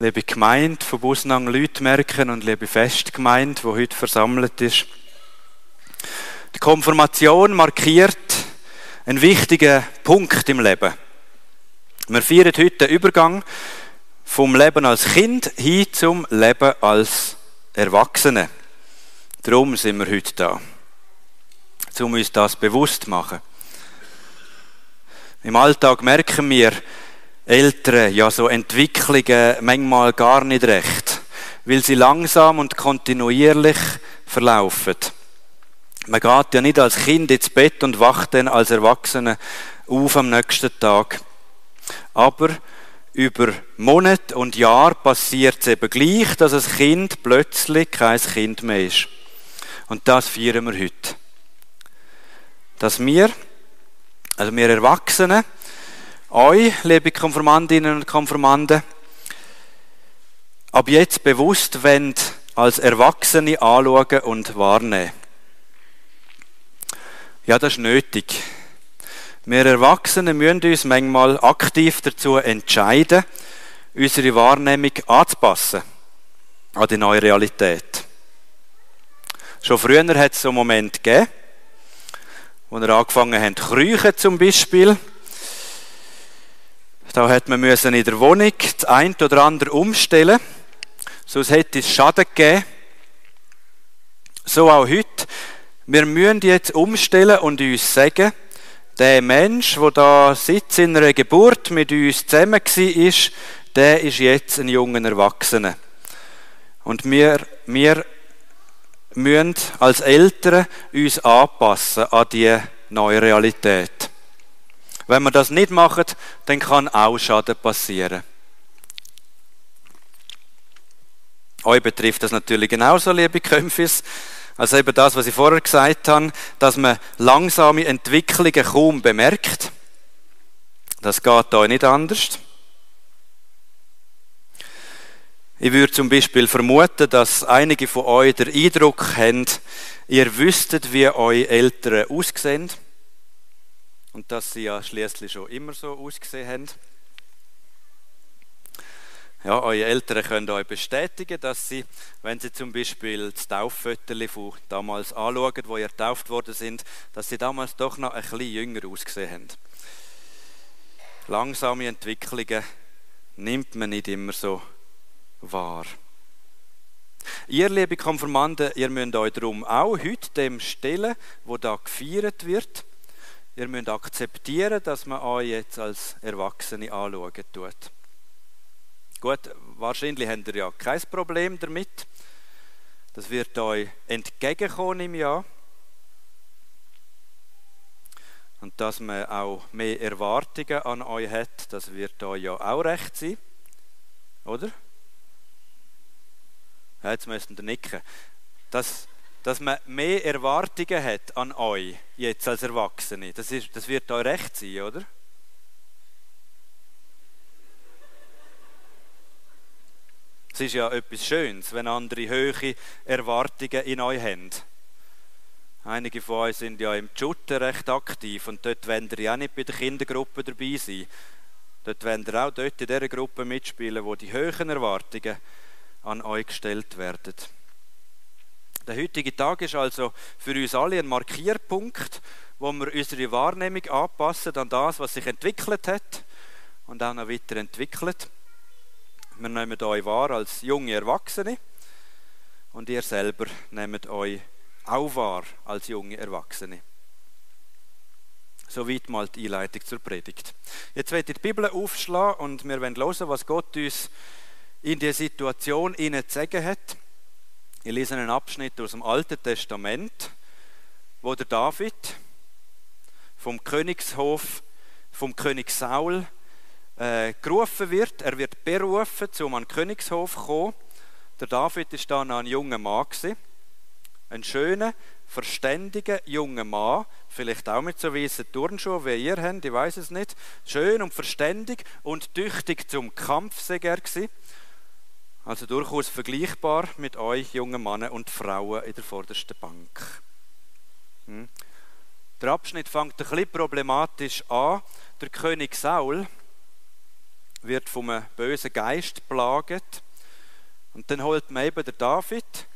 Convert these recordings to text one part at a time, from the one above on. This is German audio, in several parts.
liebe Gemeinde von Busnang merken und liebe Festgemeinde, wo heute versammelt ist. Die Konfirmation markiert einen wichtigen Punkt im Leben. Wir feiern heute den Übergang vom Leben als Kind hin zum Leben als Erwachsene. Darum sind wir heute da, um uns das bewusst zu machen. Im Alltag merken wir, Eltern ja so Entwicklungen manchmal gar nicht recht, weil sie langsam und kontinuierlich verlaufen. Man geht ja nicht als Kind ins Bett und wacht dann als Erwachsene auf am nächsten Tag. Aber über Monate und Jahre passiert es eben gleich, dass ein Kind plötzlich kein Kind mehr ist. Und das feiern wir heute. Dass wir, also wir Erwachsenen, euch, liebe Konformandinnen und Konformanden, ab jetzt bewusst wendet, als Erwachsene anschauen und wahrnehmen. Ja, das ist nötig. Wir Erwachsene müssen uns manchmal aktiv dazu entscheiden, unsere Wahrnehmung anzupassen an die neue Realität. Schon früher hat es so einen Moment gegeben, wo wir angefangen haben, kriechen zum Beispiel. Da hat man müssen in der Wohnung das ein oder andere umstellen, sonst hätte es Schaden gegeben. So auch heute. Wir müssen jetzt umstellen und uns sagen, der Mensch, der da seit seiner Geburt mit uns zusammen war, der ist jetzt ein junger Erwachsener. Und wir, wir müssen als Eltern uns anpassen an die neue Realität. Wenn wir das nicht machen, dann kann auch Schaden passieren. Euch betrifft das natürlich genauso, liebe Kämpfis. Also eben das, was ich vorher gesagt habe, dass man langsame Entwicklungen kaum bemerkt. Das geht euch nicht anders. Ich würde zum Beispiel vermuten, dass einige von euch den Eindruck haben, ihr wüsstet, wie eure Eltern aussehen und dass sie ja schließlich schon immer so ausgesehen haben. Ja, eure Eltern können euch bestätigen, dass sie, wenn sie zum Beispiel das Tauffoto von damals anschauen, wo ihr getauft worden sind, dass sie damals doch noch ein bisschen jünger ausgesehen haben. Langsame Entwicklungen nimmt man nicht immer so wahr. Ihr, liebe Konformanten, ihr müsst euch darum auch heute dem stellen, wo da gefeiert wird. Ihr müsst akzeptieren, dass man euch jetzt als Erwachsene anschauen tut. Gut, wahrscheinlich habt ihr ja kein Problem damit. Das wird euch entgegenkommen im Jahr. Und dass man auch mehr Erwartungen an euch hat, das wird euch ja auch recht sein. Oder? Ja, jetzt müsst ihr nicken. Das, dass man mehr Erwartungen hat an euch, jetzt als Erwachsene, das, ist, das wird euch recht sein, oder? Es ist ja etwas Schönes, wenn andere hohe Erwartungen in euch haben. Einige von euch sind ja im Schutten recht aktiv und dort wollen ihr ja nicht bei der Kindergruppe dabei sein. Dort wollt ihr auch dort in dieser Gruppe mitspielen, wo die hohen Erwartungen an euch gestellt werden. Der heutige Tag ist also für uns alle ein Markierpunkt, wo wir unsere Wahrnehmung anpassen an das, was sich entwickelt hat und auch noch weiterentwickelt. Wir nehmen euch wahr als junge Erwachsene und ihr selber nehmt euch auch wahr als junge Erwachsene. Soweit mal die Einleitung zur Predigt. Jetzt wird die Bibel aufschlagen und wir werden hören, was Gott uns in die Situation zu sagen hat. Ich lese einen Abschnitt aus dem Alten Testament, wo der David vom Königshof, vom König Saul äh, gerufen wird. Er wird berufen, um an den Königshof zu kommen. Der David ist dann ein junger Mann gewesen. Ein schöner, verständiger junger Mann, vielleicht auch mit so weißen Turnschuhen wie ihr habt, ich weiß es nicht. Schön und verständig und tüchtig zum Kampf sei er. Also durchaus vergleichbar mit euch, jungen Männern und Frauen in der vordersten Bank. Hm. Der Abschnitt fängt ein bisschen problematisch an. Der König Saul wird vom bösen Geist plagt. Und dann holt man eben den David,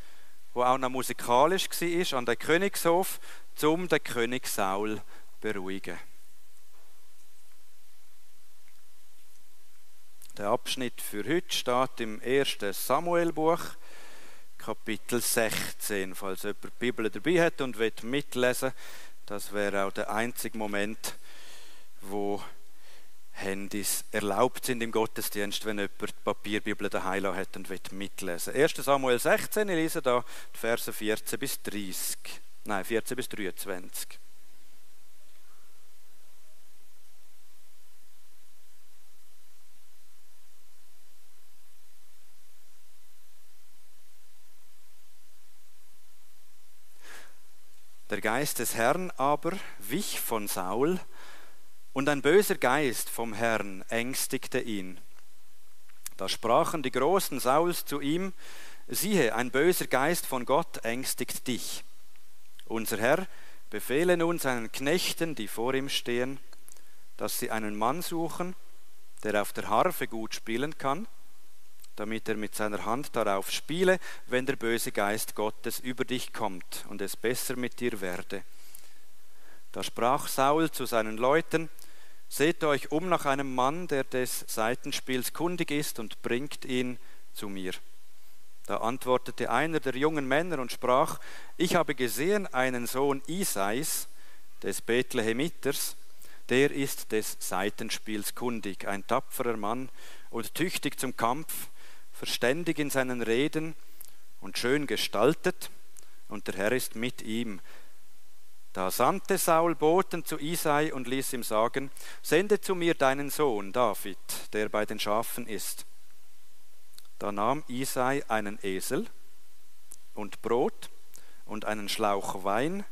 der auch noch musikalisch war, an den Königshof, um den König Saul zu beruhigen. Der Abschnitt für heute steht im 1. Samuelbuch, Kapitel 16. Falls jemand die Bibel dabei hat und will mitlesen, das wäre auch der einzige Moment, wo Handys erlaubt sind im Gottesdienst, wenn jemand die Papierbibel daheim hat und will mitlesen. 1. Samuel 16, ich lese da die Verse 14 bis 30. Nein, 14 bis 23. Der Geist des Herrn aber wich von Saul, und ein böser Geist vom Herrn ängstigte ihn. Da sprachen die Großen Sauls zu ihm, siehe, ein böser Geist von Gott ängstigt dich. Unser Herr befehle nun seinen Knechten, die vor ihm stehen, dass sie einen Mann suchen, der auf der Harfe gut spielen kann, damit er mit seiner Hand darauf spiele, wenn der böse Geist Gottes über dich kommt und es besser mit dir werde. Da sprach Saul zu seinen Leuten, Seht euch um nach einem Mann, der des Seitenspiels kundig ist, und bringt ihn zu mir. Da antwortete einer der jungen Männer und sprach, ich habe gesehen einen Sohn Isais, des Bethlehemiters, der ist des Seitenspiels kundig, ein tapferer Mann und tüchtig zum Kampf, verständig in seinen Reden und schön gestaltet, und der Herr ist mit ihm. Da sandte Saul Boten zu Isai und ließ ihm sagen, sende zu mir deinen Sohn David, der bei den Schafen ist. Da nahm Isai einen Esel und Brot und einen Schlauch Wein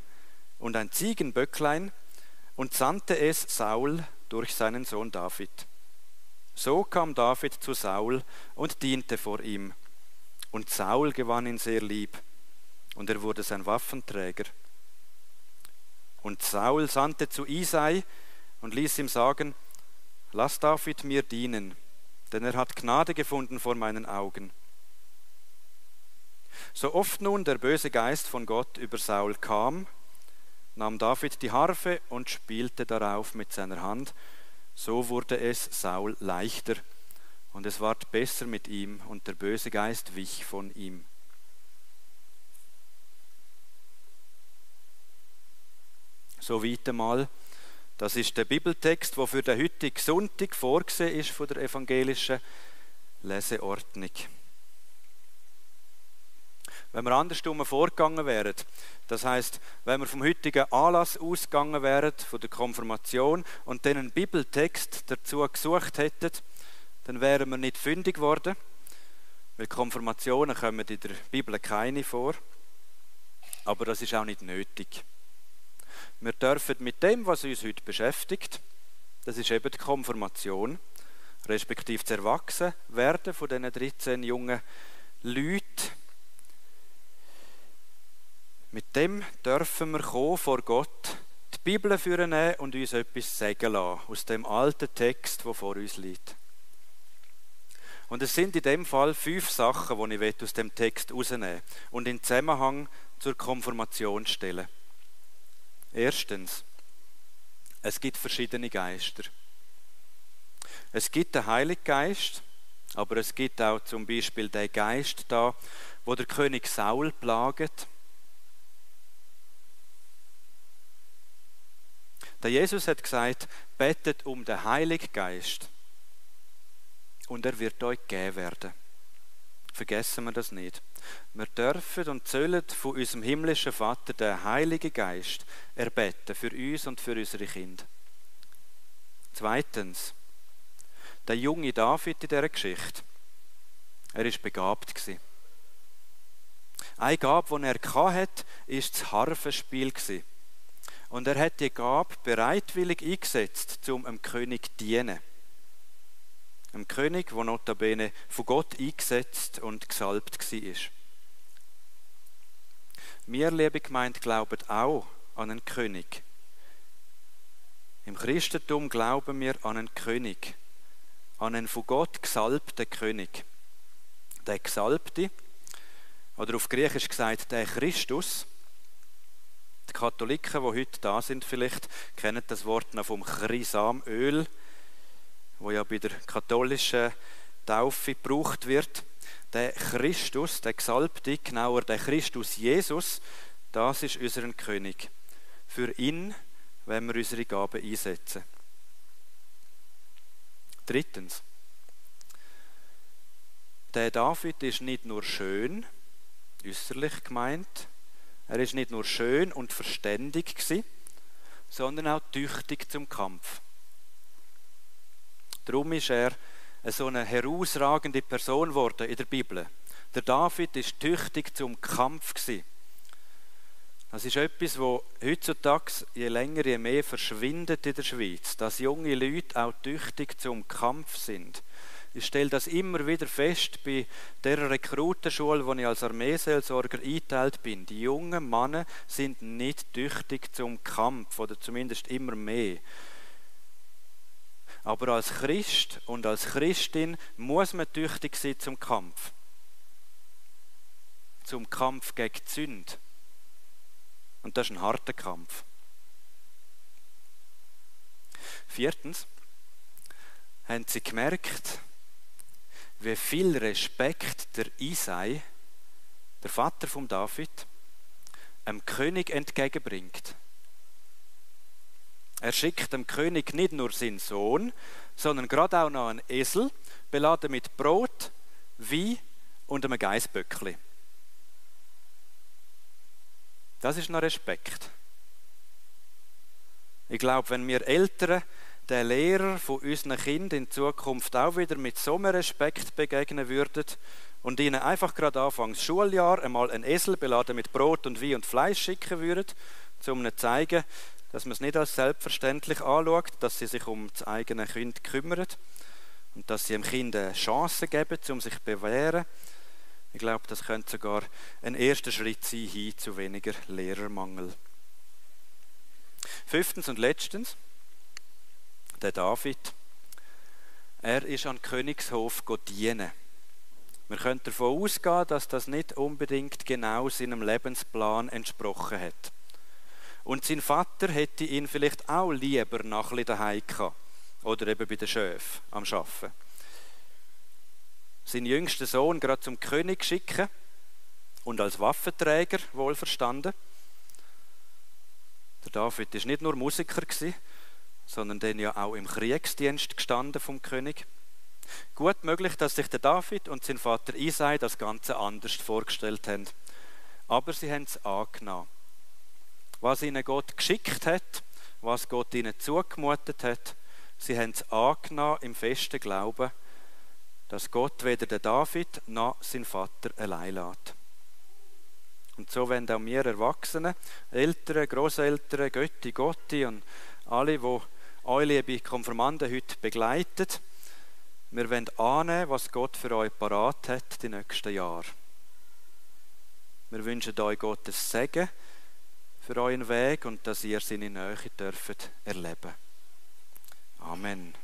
und ein Ziegenböcklein und sandte es Saul durch seinen Sohn David. So kam David zu Saul und diente vor ihm. Und Saul gewann ihn sehr lieb, und er wurde sein Waffenträger. Und Saul sandte zu Isai und ließ ihm sagen, Lass David mir dienen, denn er hat Gnade gefunden vor meinen Augen. So oft nun der böse Geist von Gott über Saul kam, nahm David die Harfe und spielte darauf mit seiner Hand, so wurde es Saul leichter, und es ward besser mit ihm, und der böse Geist wich von ihm. So weit einmal. Das ist der Bibeltext, der für den heutigen Sonntag vorgesehen ist von der evangelischen Leseordnung. Wenn wir andersrum vorgegangen wären, das heißt, wenn wir vom heutigen Anlass ausgegangen wären, von der Konfirmation, und dann einen Bibeltext dazu gesucht hätten, dann wären wir nicht fündig geworden, weil Konfirmationen kommen in der Bibel keine vor. Aber das ist auch nicht nötig. Wir dürfen mit dem, was uns heute beschäftigt, das ist eben die Konfirmation, respektive das Erwachsenwerden von diesen 13 jungen Leuten, mit dem dürfen wir kommen vor Gott, die Bibel führen und uns etwas sagen lassen aus dem alten Text, der vor uns liegt. Und es sind in dem Fall fünf Sachen, die ich aus dem Text herausnehmen und in Zusammenhang zur Konfirmation stellen. Erstens, es gibt verschiedene Geister. Es gibt den Heiligen Geist, aber es gibt auch zum Beispiel den Geist da, wo der König Saul plagt Der Jesus hat gesagt, betet um den Heiligen Geist und er wird euch gegeben werden. Vergessen wir das nicht. Wir dürfen und sollen von unserem himmlischen Vater den Heiligen Geist erbeten für uns und für unsere Kinder. Zweitens, der junge David in dieser Geschichte, er ist begabt gewesen. Eine Gabe, die er hatte, war das Harfenspiel. Und er hat die Gabe bereitwillig eingesetzt, um dem König zu dienen. Einem König, der notabene von Gott eingesetzt und gesalbt war. Wir, liebe Gemeinde, glauben auch an einen König. Im Christentum glauben wir an einen König, an einen von Gott gesalbten König. Der Gesalbte, oder auf Griechisch gesagt, der Christus, die Katholiken, die heute da sind, vielleicht kennen das Wort noch vom Chrisamöl, wo ja bei der katholischen Taufe gebraucht wird. Der Christus, der Gesalbte, genauer der Christus Jesus, das ist unser König. Für ihn wenn wir unsere Gaben einsetzen. Drittens. Der David ist nicht nur schön, äußerlich gemeint, er ist nicht nur schön und verständig gewesen, sondern auch tüchtig zum Kampf. Darum ist er so eine herausragende Person geworden in der Bibel. Der David ist tüchtig zum Kampf gewesen. Das ist etwas, wo heutzutage je länger, je mehr verschwindet in der Schweiz, dass junge Leute auch tüchtig zum Kampf sind. Ich stelle das immer wieder fest bei der Rekrutenschule, wo ich als Armeeseelsorger eingeteilt bin. Die jungen Männer sind nicht tüchtig zum Kampf oder zumindest immer mehr. Aber als Christ und als Christin muss man tüchtig sein zum Kampf. Zum Kampf gegen die Sünde und das ist ein harter Kampf. Viertens haben sie gemerkt, wie viel Respekt der Isai, der Vater von David, einem König entgegenbringt. Er schickt dem König nicht nur seinen Sohn, sondern gerade auch noch einen Esel, beladen mit Brot, Wein und einem Geißböckli. Das ist noch Respekt. Ich glaube, wenn wir Eltern den Lehrer von unseren Kindern in Zukunft auch wieder mit so einem Respekt begegnen würden und ihnen einfach gerade Anfangs Schuljahr einmal einen Esel beladen mit Brot und Wein und Fleisch schicken würden, um ihnen zu zeigen, dass man es nicht als selbstverständlich anschaut, dass sie sich um das eigene Kind kümmern und dass sie dem Kind eine Chance geben, um sich zu bewähren, ich glaube, das könnte sogar ein erster Schritt sein hin zu weniger Lehrermangel. Fünftens und letztens, der David. Er ist an Königshof dienen. Wir können davon ausgehen, dass das nicht unbedingt genau seinem Lebensplan entsprochen hat. Und sein Vater hätte ihn vielleicht auch lieber nach daheim gehabt. Oder eben bei den Schöfen am Arbeiten seinen jüngsten Sohn gerade zum König schicken und als Waffenträger wohlverstanden. Der David ist nicht nur Musiker sondern dann ja auch im Kriegsdienst gestanden vom König. Gut möglich, dass sich der David und sein Vater Isai das Ganze anders vorgestellt haben. Aber sie haben es angenommen. Was ihnen Gott geschickt hat, was Gott ihnen zugemutet hat, sie haben es angenommen im festen Glauben, dass Gott weder den David noch seinen Vater allein lässt. Und so werden auch wir Erwachsenen, Eltern, Großeltern, Götti, Gotti und alle, die eure liebe Konfirmanden heute begleiten, wir wollen annehmen, was Gott für euch parat hat die nächsten Jahre. Wir wünschen euch Gottes Segen für euren Weg und dass ihr seine Nähe dürft erleben. Amen.